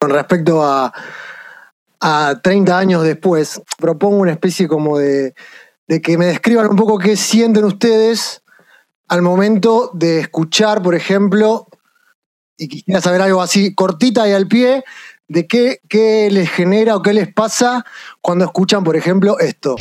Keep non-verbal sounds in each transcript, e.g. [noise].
con respecto a, a 30 años después, propongo una especie como de, de que me describan un poco qué sienten ustedes al momento de escuchar, por ejemplo, y quisiera saber algo así cortita y al pie, de qué, qué les genera o qué les pasa cuando escuchan, por ejemplo, esto.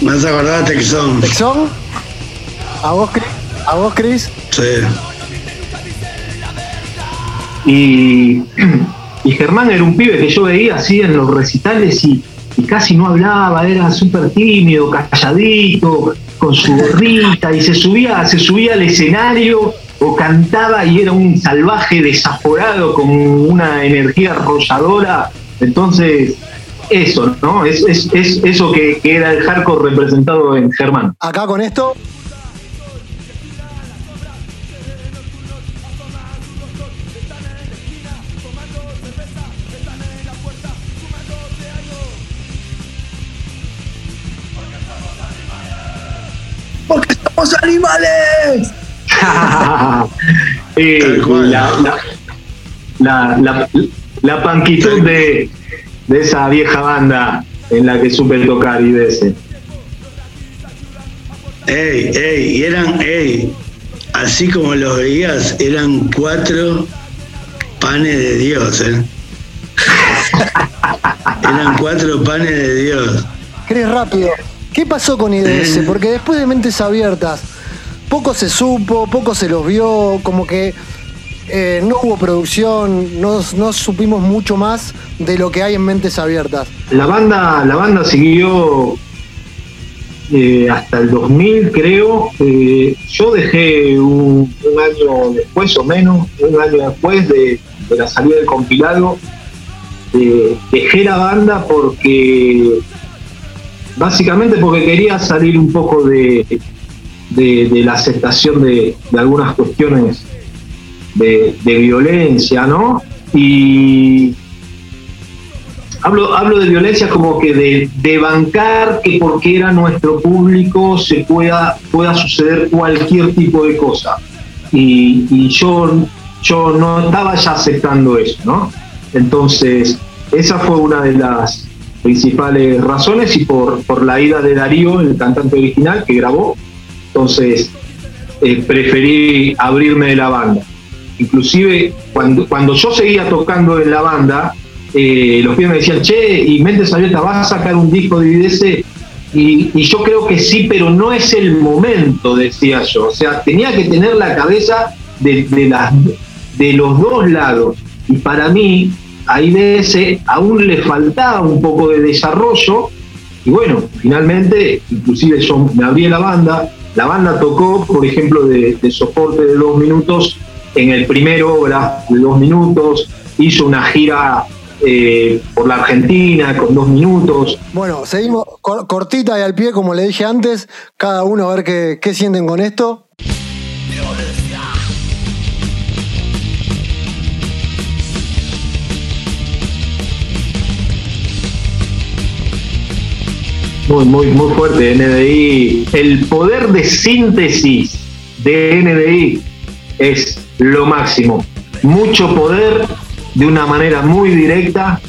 Me has acordado de Texón. ¿Texón? ¿A vos, Cris? ¿A vos, Cris? Sí. Y, [clears throat] y Germán era un pibe que yo veía así en los recitales y, y casi no hablaba, era súper tímido, calladito, con su gorrita y se subía, se subía al escenario o cantaba y era un salvaje desaforado con una energía arrolladora. Entonces, eso, ¿no? Es, es, es eso que, que era el hardcore representado en Germán. Acá con esto. Somos animales! [laughs] Eh, la, la, la, la, la panquitud de, de esa vieja banda en la que supe tocar y de ese. Ey, ey, y eran, ey, así como los veías, eran cuatro panes de Dios, ¿eh? [laughs] eran cuatro panes de Dios. Cris, rápido. ¿Qué pasó con IDS? [clears throat] Porque después de Mentes Abiertas, poco se supo, poco se los vio, como que eh, no hubo producción, no, no supimos mucho más de lo que hay en Mentes Abiertas. La banda, la banda siguió eh, hasta el 2000, creo. Eh, yo dejé un, un año después o menos, un año después de, de la salida del compilado, dejé la banda porque básicamente porque quería salir un poco de, de, la aceptación de, algunas cuestiones de, violencia, ¿no? Y hablo, hablo de violencia como que de, de bancar que porque era nuestro público se pueda, pueda suceder cualquier tipo de cosa. Y, y yo, yo no estaba ya aceptando eso, ¿no? Entonces, esa fue una de las principales razones y por, por la ida de Darío, el cantante original que grabó, entonces eh, preferí abrirme de la banda. Inclusive cuando, cuando yo seguía tocando en la banda, eh, los pibes me decían, che, y Mentes Abiertas, ¿vas a sacar un disco de IDS? Y, yo creo que sí, pero no es el momento, decía yo. O sea, tenía que tener la cabeza de, de, las, de los dos lados. Y para mí, a IDS aún le faltaba un poco de desarrollo. Y bueno, finalmente, inclusive yo me abrí la banda. La banda tocó, por ejemplo, de, soporte de dos minutos en el primer obra de dos minutos. Hizo una gira eh, por la Argentina con dos minutos. Bueno, seguimos cor- cortita y al pie, como le dije antes, cada uno a ver qué sienten con esto. Muy, muy, muy fuerte NDI. El poder de síntesis de NDI es lo máximo. Mucho poder de una manera muy directa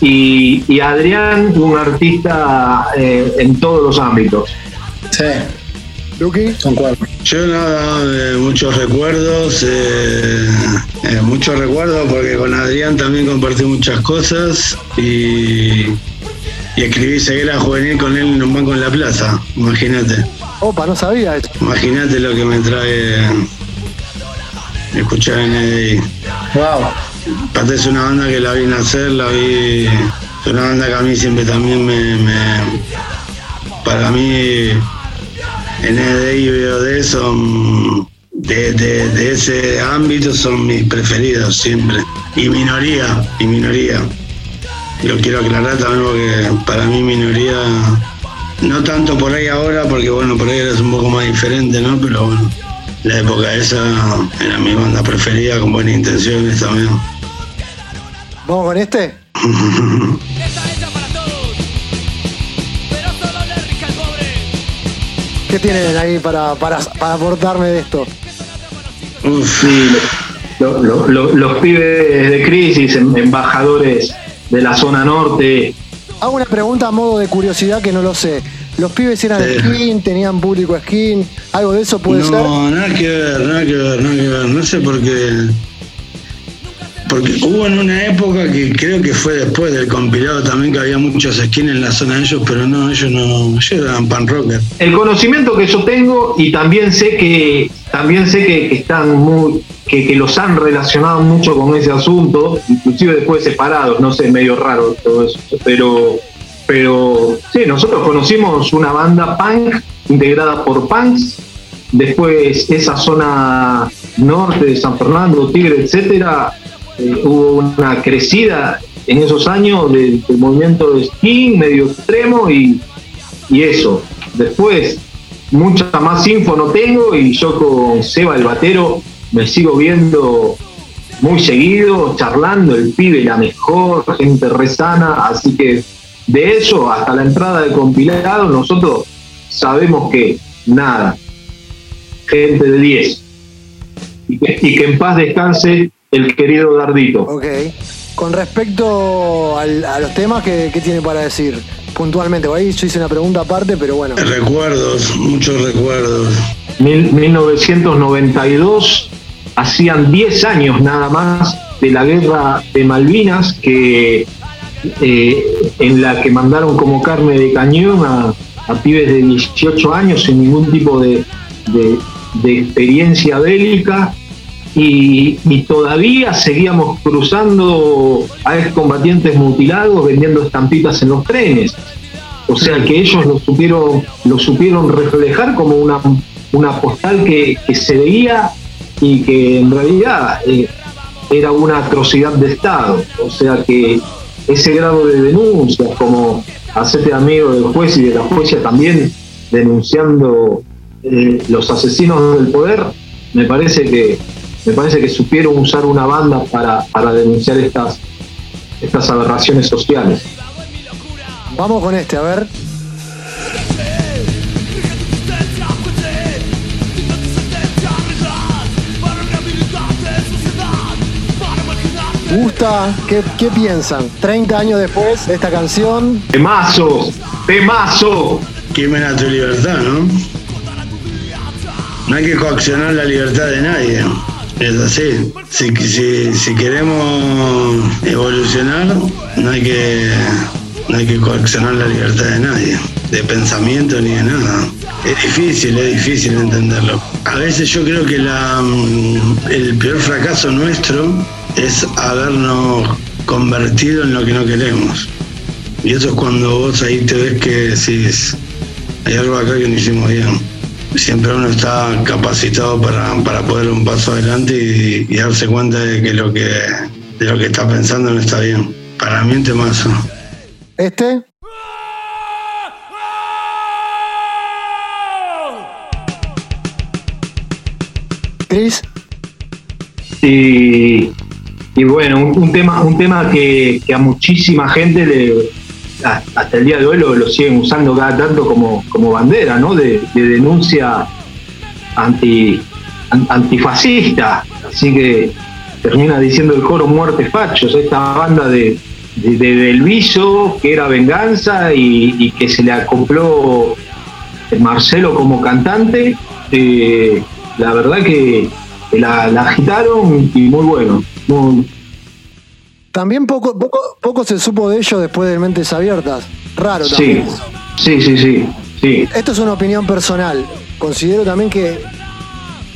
y, y Adrián, un artista eh, en todos los ámbitos. Sí, concuerdo. Yo nada, eh, muchos recuerdos, eh, eh, muchos recuerdos porque con Adrián también compartí muchas cosas y, y escribí Ceguera Juvenil con él en un banco en la plaza, imagínate. opa, no sabía eso. Imagínate lo que me trae escuchar NDI. Wow. Aparte es una banda que la vi nacer, la vi. Es una banda que a mí siempre también me. me- para mí, NDI y BOD son. De, de, de ese ámbito son mis preferidos siempre. Y minoría, y minoría. Lo quiero aclarar también porque para mí minoría No tanto por ahí ahora, porque bueno, por ahí eres un poco más diferente, ¿no? Pero bueno, la época esa era mi banda preferida, con buenas intenciones también. ¿Vamos con este? ¿Qué tienen ahí para, para, para aportarme de esto? Uf, Sí, lo- lo- lo- los pibes de crisis, em- embajadores de la zona norte, Hago una pregunta a modo de curiosidad que no lo sé. ¿Los pibes eran Sí. skin? ¿Tenían público skin? ¿Algo de eso puede ser? no, nada que ver, nada que ver, nada que ver. No sé por qué. Porque hubo en una época que creo que fue después del compilado también que había muchos skins en la zona de ellos, pero no, ellos no, ellos eran pan rocker. el conocimiento que yo tengo y también sé que también sé que, están que los han relacionado mucho con ese asunto inclusive después separados no sé medio raro todo eso pero pero sí nosotros conocimos una banda punk integrada por punks después esa zona norte de San Fernando Tigre etcétera eh, hubo una crecida en esos años del, movimiento de skin medio extremo y y eso. Después, mucha más info no tengo y yo con Seba el Batero me sigo viendo muy seguido, charlando, el pibe la mejor, gente resana, así que de eso hasta la entrada del compilado nosotros sabemos que nada, gente de 10. Y que, y que en paz descanse el querido Dardito. Ok. Con respecto al- a los temas, ¿qué, qué tiene para decir puntualmente? Ahí yo hice una pregunta aparte, pero bueno. Recuerdos, muchos recuerdos. Mil- 1992, hacían 10 años nada más de la guerra de Malvinas, que eh, en la que mandaron como carne de cañón a, a pibes de 18 años sin ningún tipo de, de- de experiencia bélica. Y, y todavía seguíamos cruzando a excombatientes mutilados vendiendo estampitas en los trenes. O sea que ellos lo supieron, lo supieron reflejar como una, una postal que, se veía y que en realidad eh, era una atrocidad de Estado. O sea que ese grado de denuncias, como hacerte amigo del juez y de la jueza también denunciando eh, los asesinos del poder, me parece que me parece que supieron usar una banda para, para denunciar estas, estas aberraciones sociales. Vamos con este, a ver. ¿Gusta? ¿Qué, qué piensan? 30 años después de esta canción, ¡Temazo! ¡Temazo! Quimen a tu libertad, ¿no? No hay que coaccionar la libertad de nadie. Es así. Si, si, si queremos evolucionar, no hay que no que coaccionar la libertad de nadie, de pensamiento ni de nada. Es difícil, es difícil entenderlo. A veces yo creo que mm, el peor fracaso nuestro es habernos convertido en lo que no queremos. Y eso es cuando vos ahí te ves que decís, hay algo acá que no hicimos bien. Siempre uno está capacitado para, para poder dar un paso adelante y, y darse cuenta de que lo que de lo que está pensando no está bien. Para mí un temazo. este. Chris, Y, y bueno, un, un tema, un tema que, que a muchísima gente le, hasta el día de hoy lo, siguen usando cada tanto como, como bandera, ¿no? De, de denuncia anti, an- antifascista. Así que termina diciendo el coro Muerte Fachos, esta banda de, de, de que era venganza y, que se le acopló Marcelo como cantante. eh, la verdad que la, agitaron y muy bueno. También poco, poco, poco se supo de ellos después de Mentes Abiertas. Raro sí, también. sí, sí, sí, sí. Esto es una opinión personal. Considero también que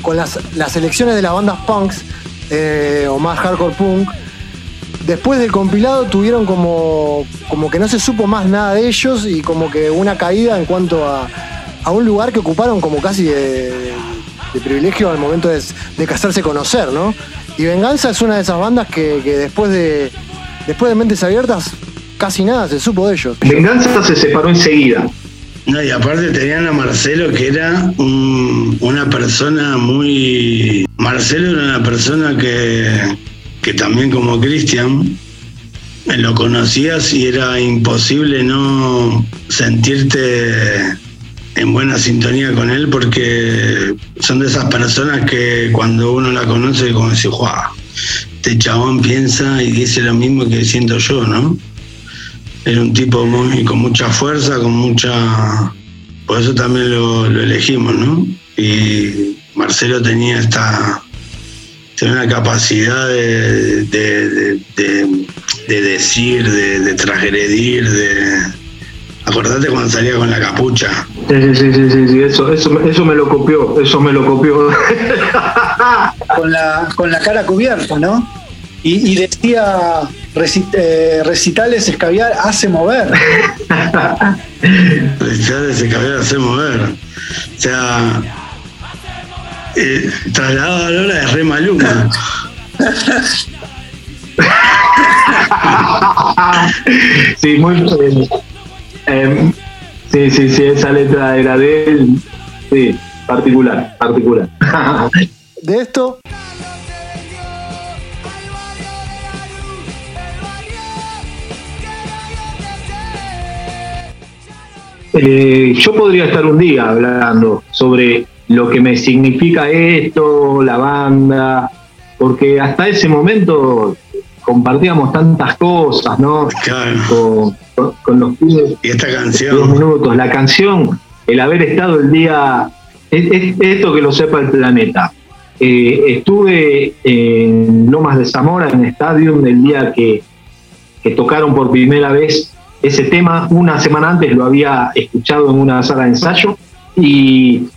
con las, las elecciones de las bandas punks eh, o más hardcore punk, después del compilado tuvieron como, como que no se supo más nada de ellos y como que una caída en cuanto a, a un lugar que ocuparon como casi de, de privilegio al momento de, de casarse conocer, ¿no? Y Venganza es una de esas bandas que, que después de después de Mentes Abiertas casi nada se supo de ellos. Venganza se separó enseguida. No, y aparte tenían a Marcelo que era un- una persona muy... Marcelo era una persona que, que también como Cristian, lo conocías y era imposible no sentirte en buena sintonía con él porque son de esas personas que cuando uno la conoce como dice, ¡guau! Este chabón piensa y dice lo mismo que siento yo, ¿no? Era un tipo muy, con mucha fuerza, con mucha... Por eso también lo, elegimos, ¿no? Y Marcelo tenía esta... Tenía una capacidad de, de, de- de- de decir, de, de transgredir, de... Acordate cuando salía con la capucha. Sí, sí, sí, sí, sí, eso, eso, me- eso me lo copió, eso me lo copió. [laughs] Con la, con la cara cubierta, ¿no? Y, y decía eh, recitales escabiar hace mover. [laughs] Felicidades ese cabello hacer mover. O sea, eh, trasladado a la hora de re maluma. [laughs] sí, muy bien. Em, sí, sí, sí, esa letra era de él. Sí, particular, particular. [laughs] De esto, Eh, yo podría estar un día hablando sobre lo que me significa esto, la banda, porque hasta ese momento compartíamos tantas cosas, ¿no? Claro. Con, con- los pibes. Y esta dos canción, minutos. La canción, el haber estado el día, es, es- esto que lo sepa el planeta. Eh, estuve en Lomas de Zamora, en Stadium, el día que, que tocaron por primera vez ese tema. Una semana antes lo había escuchado en una sala de ensayo y,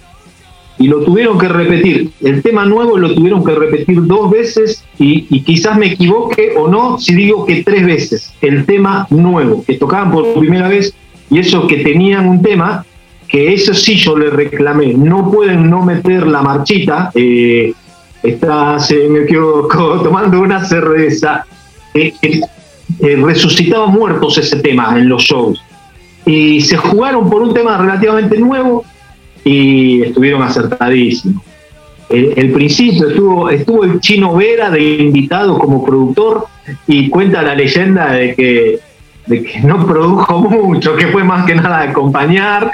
y lo tuvieron que repetir. El tema nuevo lo tuvieron que repetir dos veces y, quizás me equivoque o no si digo que tres veces. El tema nuevo, que tocaban por primera vez y eso que tenían un tema que eso sí yo le reclamé. No pueden no meter la marchita. Eh, está, me equivoco, [laughs] tomando una cerveza. Eh, eh, eh, resucitaba muertos ese tema en los shows. Y se jugaron por un tema relativamente nuevo y estuvieron acertadísimos. El, el principio estuvo, estuvo el chino Vera de invitado como productor y cuenta la leyenda de que, de que no produjo [laughs] mucho, que fue más que nada acompañar,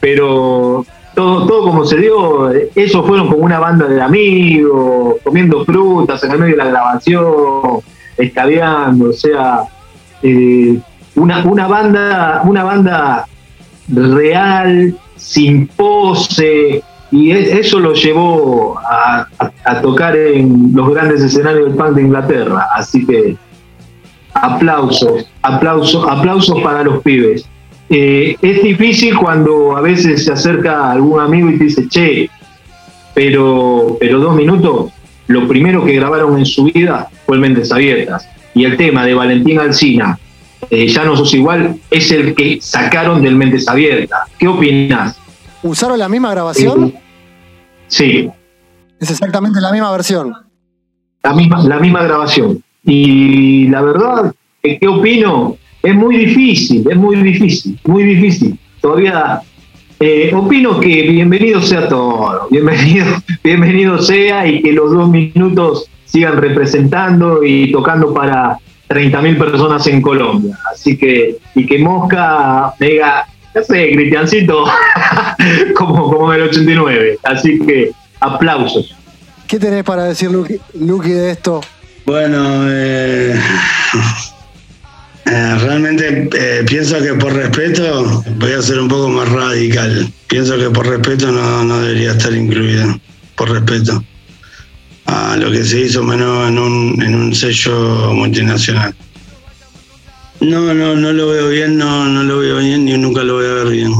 pero todo, todo como se dio, ellos fueron como una banda de amigos, comiendo frutas en el medio de la grabación, escabeando, o sea, eh, una, una banda, una banda real, sin pose, y e- eso lo llevó a, tocar en los grandes escenarios del punk de Inglaterra. Así que aplausos, aplausos, aplausos para los pibes. Eh, es difícil cuando a veces se acerca algún amigo y te dice, che, pero, pero dos minutos, lo primero que grabaron en su vida fue Mentes Abiertas. Y el tema de Valentín Alcina, eh, Ya no sos igual, es el que sacaron del Mentes Abiertas. ¿Qué opinas? ¿usaron la misma grabación? Sí, Es exactamente la misma versión. la misma, la misma grabación. Y la verdad, ¿qué qué opino? Es muy difícil, es muy difícil, muy difícil. Todavía eh, opino que bienvenido sea todo, [laughs] bienvenido, bienvenido sea y que los dos minutos sigan representando y tocando para 30.000 personas en Colombia. Así que, y que Mosca me diga, no sé, Cristiancito, [laughs] como, como en el 89. Así que aplausos. ¿Qué tenés para decir, Luqui, Luqui, de esto? bueno, eh, eh, realmente eh, pienso que por respeto voy a ser un poco más radical. Pienso que por respeto no, no debería estar incluido. Por respeto a lo que se hizo menos en un, en un sello multinacional. No, no, no lo veo bien, no, no lo veo bien y nunca lo voy a ver bien.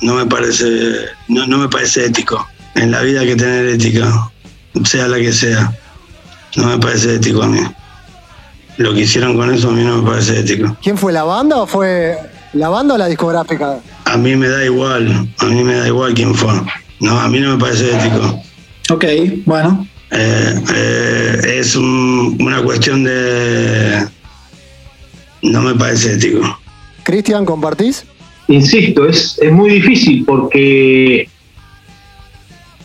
No me parece, no, no me parece ético. En la vida hay que tener ética, sea la que sea. No me parece ético a mí. Lo que hicieron con eso a mí no me parece ético. ¿Quién fue la banda o fue la banda o la discográfica? A mí me da igual, a mí me da igual quién fue. No, a mí no me parece ético. Ok, bueno. Eh, eh, es un- una cuestión de... No me parece ético. Cristian, ¿compartís? insisto, es, es muy difícil porque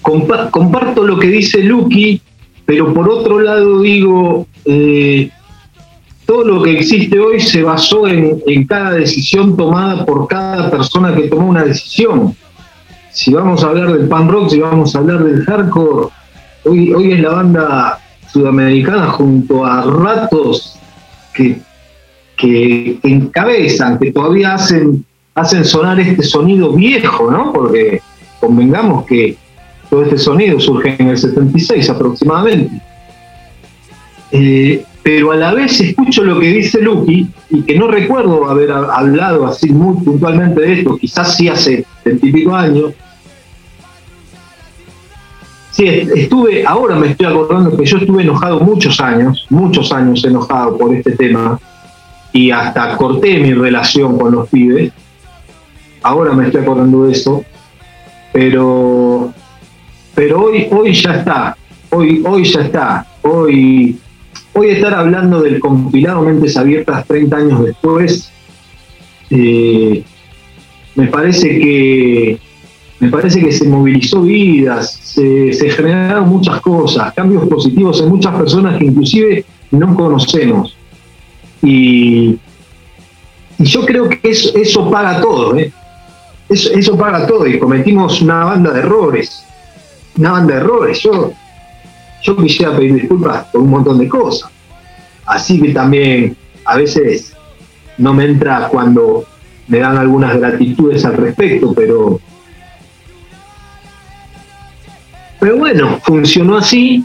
compa- comparto lo que dice Lucky, pero por otro lado digo, eh, todo lo que existe hoy se basó en, en cada decisión tomada por cada persona que tomó una decisión. Si vamos a hablar del pan rock, si vamos a hablar del hardcore, hoy, hoy es la banda sudamericana junto a ratos que, que encabezan, que todavía hacen, hacen sonar este sonido viejo, ¿no? Porque convengamos que todo este sonido surge en el 76 aproximadamente. Eh, pero a la vez escucho lo que dice Lucky y que no recuerdo haber ha- hablado así muy puntualmente de esto, quizás sí hace veintipico años. Sí, est- estuve, ahora me estoy acordando que yo estuve enojado muchos años, muchos años enojado por este tema y hasta corté mi relación con los pibes. Ahora me estoy acordando de eso, pero pero hoy hoy ya está, hoy hoy ya está, hoy hoy estar hablando del compilado Mentes Abiertas 30 años después eh, me parece que me parece que se movilizó vidas, se, generaron muchas cosas, cambios positivos en muchas personas que inclusive no conocemos. Y, y yo creo que eso, eso paga todo, ¿eh? Eso, eso paga todo y cometimos una banda de errores, una banda de errores. Yo, yo quisiera pedir disculpas por un montón de cosas. Así que también a veces no me entra cuando me dan algunas gratitudes al respecto, pero pero bueno, funcionó así.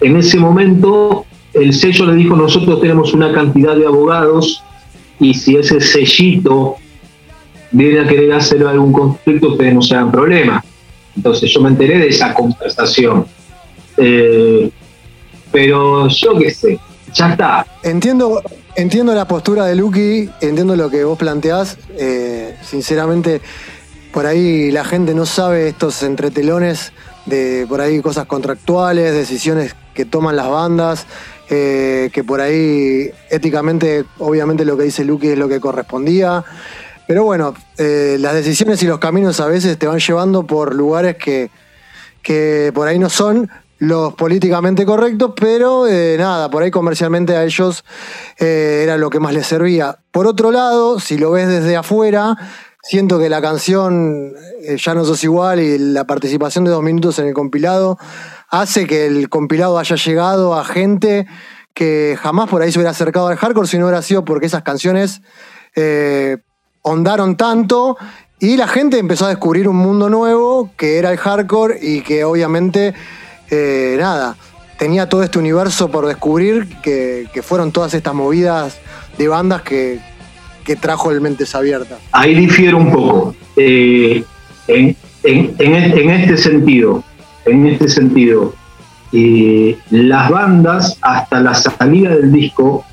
En ese momento el sello le dijo, nosotros tenemos una cantidad de abogados y si ese sellito viene a querer hacer algún conflicto, ustedes no se hagan problema. Entonces yo me enteré de esa conversación. Eh, pero yo qué sé, ya está. Entiendo, entiendo la postura de Lucky, entiendo lo que vos planteás. eh, sinceramente, por ahí la gente no sabe estos entretelones de por ahí cosas contractuales, decisiones que toman las bandas, eh, que por ahí éticamente, obviamente lo que dice Lucky es lo que correspondía. Pero bueno, eh, las decisiones y los caminos a veces te van llevando por lugares que, que por ahí no son los políticamente correctos, pero eh, nada, por ahí comercialmente a ellos era lo que más les servía. Por otro lado, si lo ves desde afuera, siento que la canción eh, Ya no sos igual y la participación de dos minutos en el compilado hace que el compilado haya llegado a gente que jamás por ahí se hubiera acercado al hardcore si no hubiera sido porque esas canciones eh, ondaron tanto y la gente empezó a descubrir un mundo nuevo que era el hardcore y que obviamente, eh, nada, tenía todo este universo por descubrir que, que fueron todas estas movidas de bandas que, que trajo el Mentes Abiertas. Ahí difiero un poco. Eh, en, e- en este sentido, en este sentido, eh, las bandas hasta la salida del disco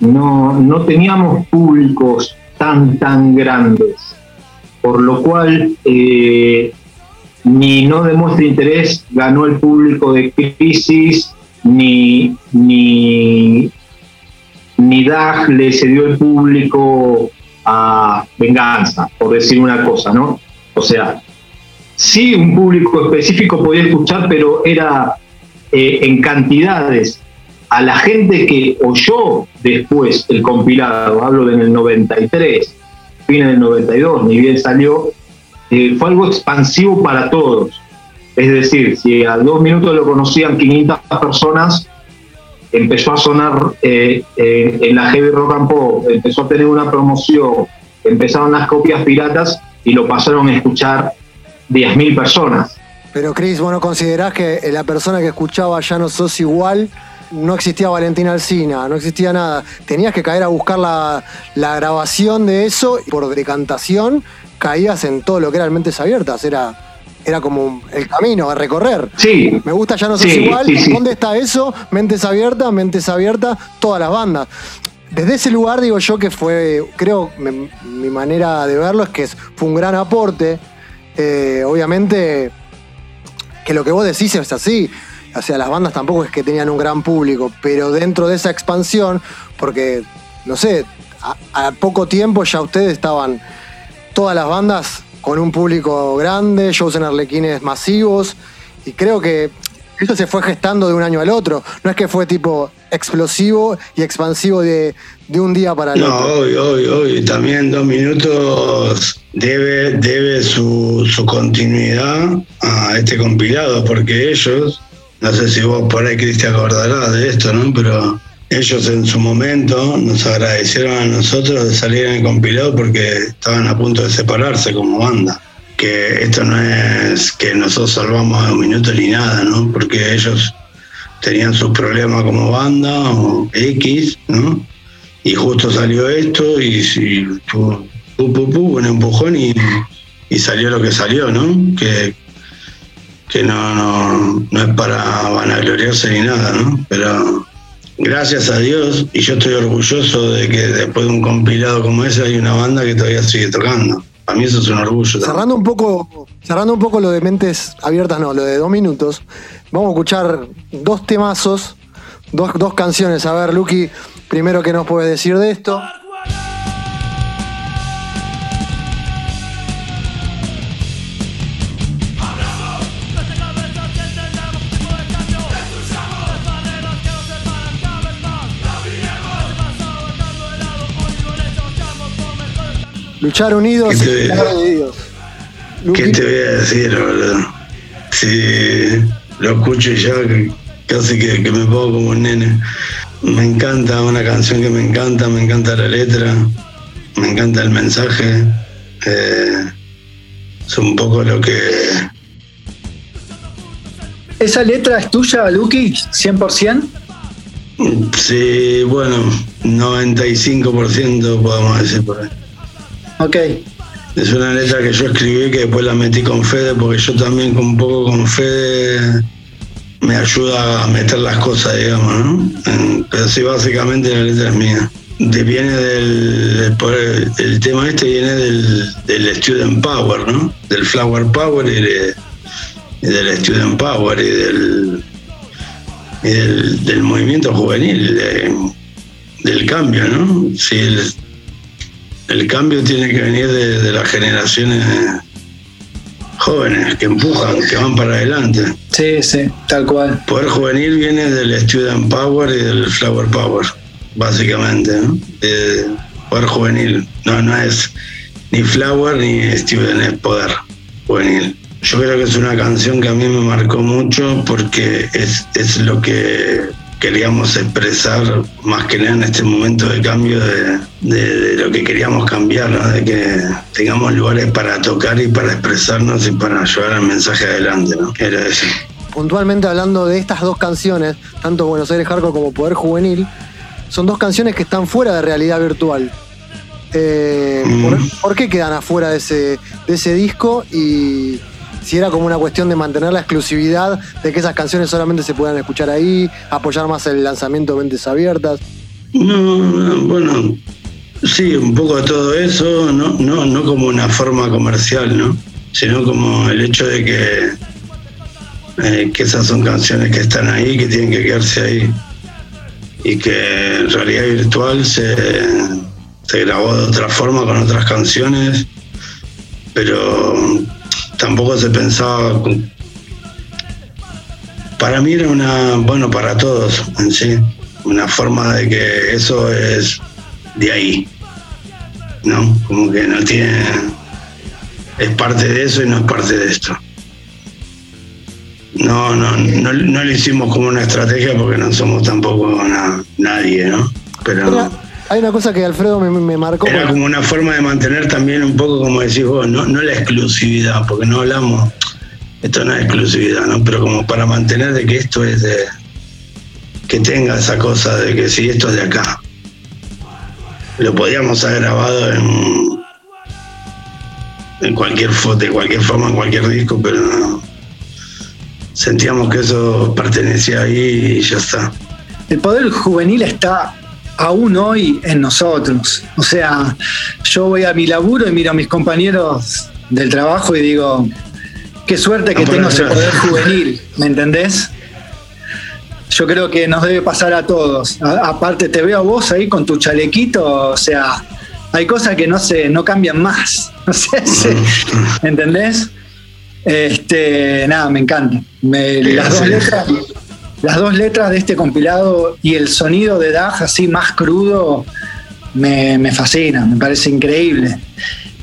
no, no teníamos públicos tan, tan grandes, por lo cual eh, ni no demuestra interés ganó el público de Crisis, ni, ni, ni DAG le cedió el público a Venganza, por decir una cosa, ¿no? O sea, sí un público específico podía escuchar, pero era eh, en cantidades. A la gente que oyó después el compilado, hablo en el 93, fines del 92, ni bien salió, eh, fue algo expansivo para todos. Es decir, si a dos minutos lo conocían 500 personas, empezó a sonar eh, eh, en la Heavy Rock empezó a tener una promoción, empezaron las copias piratas y lo pasaron a escuchar 10.000 personas. Pero Chris, ¿vos no considerás que la persona que escuchaba Ya no sos igual? No existía Valentina Alcina, no existía nada. Tenías que caer a buscar la, la grabación de eso y por decantación caías en todo lo que era Mentes Abiertas. Era, era como el camino a recorrer. Sí, Me gusta Ya no sos Sí, igual. sí, sí. ¿Dónde está eso? Mentes Abiertas, Mentes Abiertas, todas las bandas. Desde ese lugar digo yo que fue, creo, me- mi manera de verlo es que fue un gran aporte. Eh, obviamente que lo que vos decís es así. O sea, las bandas tampoco es que tenían un gran público, pero dentro de esa expansión, porque, no sé, a, a poco tiempo ya ustedes estaban todas las bandas con un público grande, shows en arlequines masivos, y creo que eso se fue gestando de un año al otro. No es que fue tipo explosivo y expansivo de, de un día para el No, otro. hoy, hoy, hoy. También dos minutos debe, debe su, su continuidad a este compilado, porque ellos, no sé si vos por ahí, Cristian, acordarás de esto, ¿no? Pero ellos en su momento nos agradecieron a nosotros de salir en el compilado porque estaban a punto de separarse como banda. Que esto no es que nosotros salvamos a un minuto ni nada, ¿no? Porque ellos tenían sus problemas como banda o X, ¿no? Y justo salió esto y, y pu, un empujón y, y salió lo que salió, ¿no? Que, que no, no, no es para vanagloriarse ni nada, ¿no? Pero gracias a Dios, y yo estoy orgulloso de que después de un compilado como ese hay una banda que todavía sigue tocando. Para mí eso es un orgullo. Cerrando un poco, cerrando un poco lo de mentes abiertas, no, lo de dos minutos, vamos a escuchar dos temazos, dos, dos canciones. A ver, Lucky, primero qué nos puedes decir de esto. Luchar unidos ¿Qué te- y ganar divididos. Lucky, ¿Qué te voy a decir, boludo? Si lo escucho ya casi que, que me pongo como un nene. Me encanta, una canción que me encanta, me encanta la letra, me encanta el mensaje. eh, es un poco lo que... ¿Esa letra es tuya, Lucky? ¿100%? Sí, bueno, 95% podemos decir por ahí. Ok. Es una letra que yo escribí que después la metí con Fede porque yo también un poco con Fede me ayuda a meter las cosas, digamos, ¿no? Pero sí, básicamente la letra es mía. Viene del, poder- el tema este viene del, del Student Power, ¿no? Del Flower Power y, de- y del Student Power y del, y del, del movimiento juvenil, de- del cambio, ¿no? Sí, el, el cambio tiene que venir de, de las generaciones jóvenes que empujan, que van para adelante. Sí, sí, tal cual. Poder juvenil viene del Student Power y del Flower Power, básicamente. ¿no? Eh, poder juvenil. No, no es ni Flower ni Student, es poder juvenil. Yo creo que es una canción que a mí me marcó mucho porque es, es lo que queríamos expresar más que nada en este momento de cambio de, de- de lo que queríamos cambiar, ¿no? de que tengamos lugares para tocar y para expresarnos y para llevar el mensaje adelante. ¿no? Era eso. puntualmente hablando de estas dos canciones, tanto Buenos Aires Hardcore como Poder Juvenil, son dos canciones que están fuera de realidad virtual. Eh, ¿por, Mm. por qué quedan afuera de ese, de ese disco? Y si era como una cuestión de mantener la exclusividad de que esas canciones solamente se puedan escuchar ahí, apoyar más el lanzamiento de Mentes Abiertas. No, no, bueno, sí, un poco todo eso, no, no, no como una forma comercial, ¿no? Sino como el hecho de que, eh, que esas son canciones que están ahí, que tienen que quedarse ahí. Y que en realidad virtual se, se grabó de otra forma con otras canciones, pero tampoco se pensaba para mí era una, bueno, para todos en sí, una forma de que eso es de ahí, ¿no? Como que no tiene, es parte de eso y no es parte de esto. No, no, no, no lo hicimos como una estrategia porque no somos tampoco na- nadie, ¿no? Pero hay una cosa que Alfredo me, me marcó. era como una forma de mantener también un poco, como decís vos, no, no la exclusividad, porque no hablamos, esto no es exclusividad, ¿no? Pero como para mantener de que esto es de, que tenga esa cosa de que si esto es de acá. Lo podíamos haber grabado en, en cualquier foto, de cualquier forma, en cualquier disco, pero no. sentíamos que eso pertenecía ahí y ya está. El poder juvenil está aún hoy en nosotros. O sea, yo voy a mi laburo y miro a mis compañeros del trabajo y digo, qué suerte que Ah, tengo ese poder juvenil, ¿me entendés? Yo creo que nos debe pasar a todos. A- aparte, te veo a vos ahí con tu chalequito, o sea, hay cosas que no se, no cambian más. [laughs] No sé, si- ¿entendés? Este, nada, me encanta. Me- las, dos letras, las dos letras de este compilado y el sonido de Daj así más crudo me, me fascina, me parece increíble.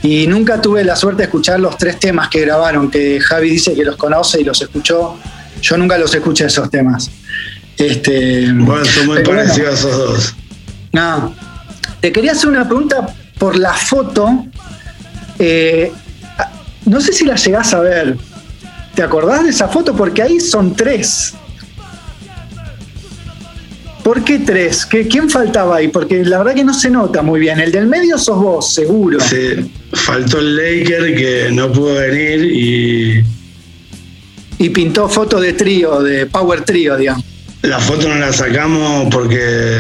Y nunca tuve la suerte de escuchar los tres temas que grabaron, que Javi dice que los conoce y los escuchó. Yo nunca los escuché esos temas. Este, Bueno, son muy parecidos a esos dos. no. Te quería hacer una pregunta por la foto. Eh, no sé si la llegás a ver. ¿Te acordás de esa foto? Porque ahí son tres. ¿Por qué tres? ¿Qué- ¿Quién faltaba ahí? Porque la verdad que no se nota muy bien. El del medio sos vos, seguro. Sí, faltó el Laker que no pudo venir y Y pintó foto de trío, de Power Trío, digamos. la foto no la sacamos porque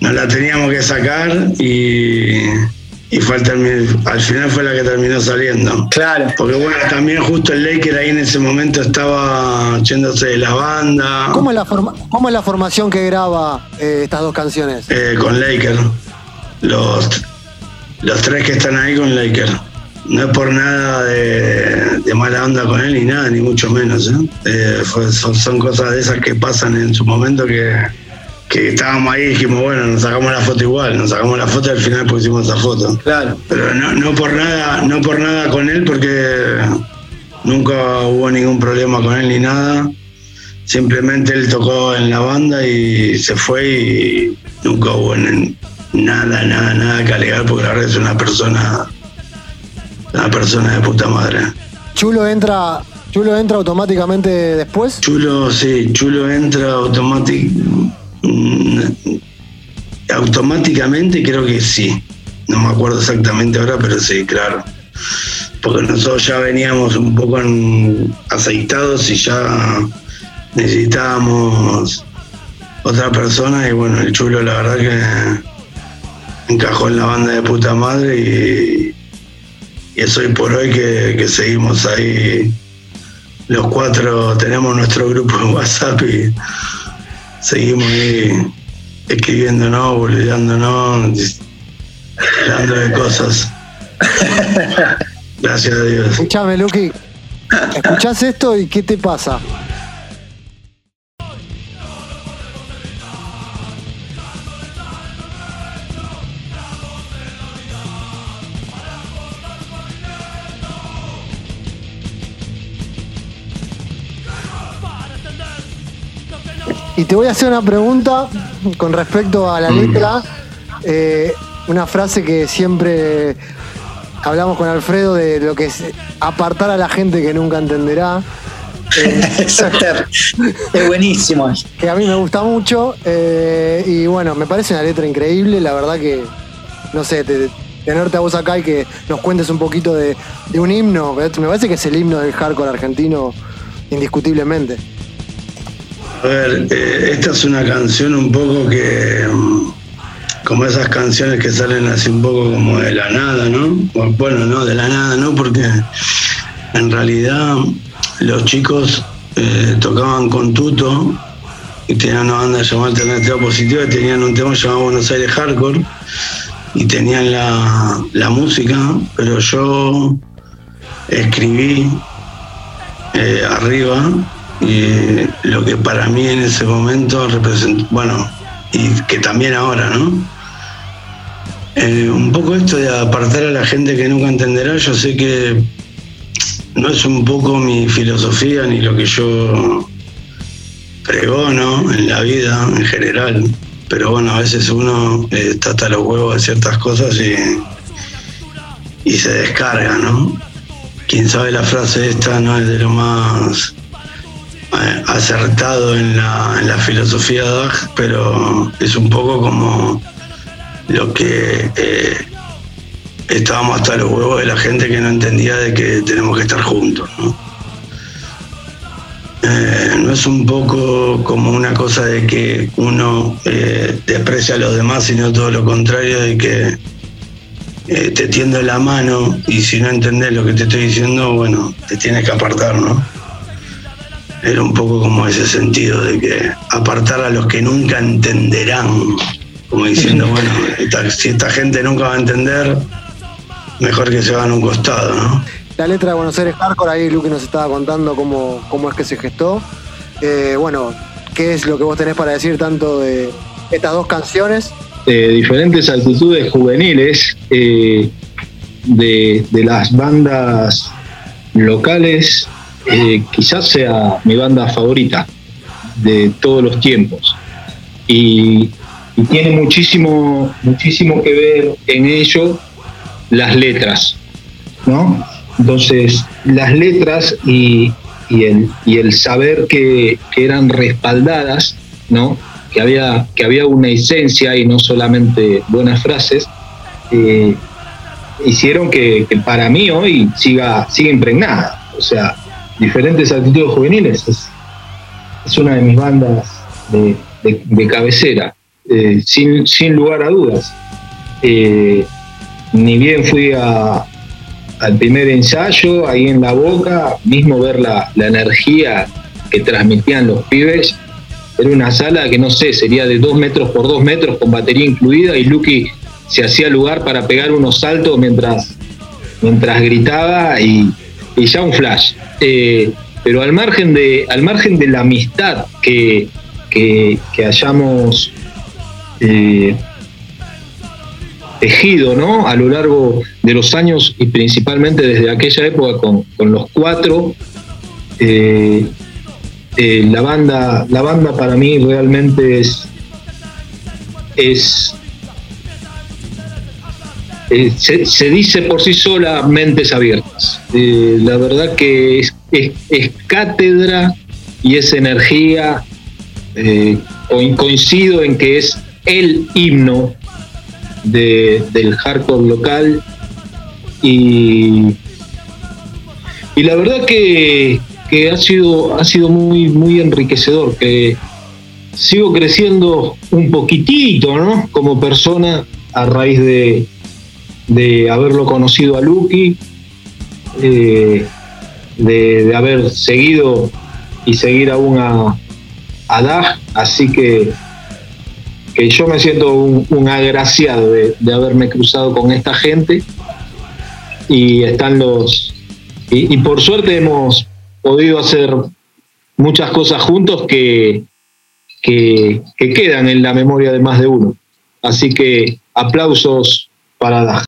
no la teníamos que sacar y, y fue al, al final fue la que terminó saliendo. Claro. Porque bueno, también justo el Laker ahí en ese momento estaba yéndose de la banda ¿Cómo es la, forma- cómo es la formación que graba eh, estas dos canciones? eh, con Laker. Los, los tres que están ahí con Laker. No es por nada de, de mala onda con él ni nada, ni mucho menos. ¿eh? Eh, fue- son, son cosas de esas que pasan en su momento que, que estábamos ahí y dijimos, bueno, nos sacamos la foto igual, nos sacamos la foto y al final pusimos esa foto. Claro. Pero no, no por nada, no por nada con él, porque nunca hubo ningún problema con él ni nada. Simplemente él tocó en la banda y se fue y nunca hubo nada, nada, nada que alegar porque la verdad es una persona, una persona de puta madre. Chulo entra, Chulo entra automáticamente después. Chulo, sí, Chulo entra automátic, mm, automáticamente, creo que sí. No me acuerdo exactamente ahora, pero sí, claro. Porque nosotros ya veníamos un poco aceitados y ya necesitábamos otra persona y bueno, el Chulo la verdad que encajó en la banda de puta madre y, y es hoy por hoy que seguimos ahí los cuatro tenemos nuestro grupo en WhatsApp y seguimos ahí escribiéndonos, boludeándonos, hablando de cosas. [laughs] Gracias a Dios. Escuchame, Luqui. ¿Escuchás esto y qué te pasa? Y te voy a hacer una pregunta con respecto a la letra. Eh, una frase que siempre hablamos con Alfredo de lo que es apartar a la gente que nunca entenderá. [laughs] Eh, Eso es, buenísimo. que a mí me gusta mucho. eh, y bueno, me parece una letra increíble. La verdad que, no sé, te- tenerte a vos acá y que nos cuentes un poquito de, de un himno. Me parece que es el himno del hardcore argentino, indiscutiblemente. A ver, eh, esta es una canción un poco que, mm, como esas canciones que salen así un poco como de la nada, ¿no? Bueno, no, de la nada, ¿no? Porque en realidad los chicos eh, tocaban con Tuto y tenían una banda llamada Alternativa Positiva y tenían un tema llamado Buenos Aires Hardcore y tenían la, la música, pero yo escribí eh, arriba y lo que para mí en ese momento representó, bueno, y que también ahora, ¿no? Eh, un poco esto de apartar a la gente que nunca entenderá, yo sé que no es un poco mi filosofía ni lo que yo pregono en la vida en general, pero bueno, a veces uno está hasta los huevos de ciertas cosas y, y se descarga, ¿no? Quien sabe la frase esta no es de lo más acertado en la, filosofía de Dag, pero es un poco como lo que eh, estábamos hasta los huevos de la gente que no entendía de que tenemos que estar juntos. ¿no? Eh, no es un poco como una cosa de que uno eh, desprecia a los demás, sino todo lo contrario, de que te tiendo la mano y si no entendés lo que te estoy diciendo, bueno, te tienes que apartar, ¿no? Era un poco como ese sentido de que apartar a los que nunca entenderán como diciendo, [laughs] bueno, esta- si esta gente nunca va a entender, mejor que se hagan a un costado, ¿no? La letra de Buenos Aires Hardcore, ahí Luqui nos estaba contando cómo, cómo es que se gestó. Eh, bueno, ¿qué es lo que vos tenés para decir tanto de estas dos canciones? eh, diferentes actitudes juveniles eh, de, de las bandas locales, eh, quizás sea mi banda favorita de todos los tiempos. Y, tiene muchísimo, muchísimo que ver en ello las letras, ¿no? Entonces, las letras y, y el, y el saber que, que eran respaldadas, ¿no? que había, que había una esencia y no solamente buenas frases, eh, hicieron que, que para mí hoy siga, siga impregnada. O sea, diferentes actitudes juveniles es, es una de mis bandas de, de- cabecera, eh, sin, sin lugar a dudas. Eh, ni bien fui a- al primer ensayo, ahí en la boca, mismo ver la, la energía que transmitían los pibes, era una sala que no sé, sería de dos metros por dos metros con batería incluida y Lucky se hacía lugar para pegar unos saltos mientras, mientras gritaba y, ya un flash. Eh, pero al margen de, al margen de la amistad que, que, que hayamos eh, tejido ¿no? a lo largo de los años y principalmente desde aquella época con, con los cuatro, eh, la banda la banda para mí realmente es eh, se, dice por sí sola mentes abiertas. Eh, la verdad que es, es- cátedra y es energía Eh, co- coincido en que es el himno de- del hardcore local y y la verdad que, que ha sido ha sido muy muy enriquecedor que sigo creciendo un poquitito no como persona a raíz de, de haberlo conocido a Lucky eh, de, de haber seguido y seguir aún a, a Dag así que que yo me siento un, agraciado de, de haberme cruzado con esta gente y están los y, y por suerte hemos podido hacer muchas cosas juntos que, que, que quedan en la memoria de más de uno. Así que aplausos para Dag.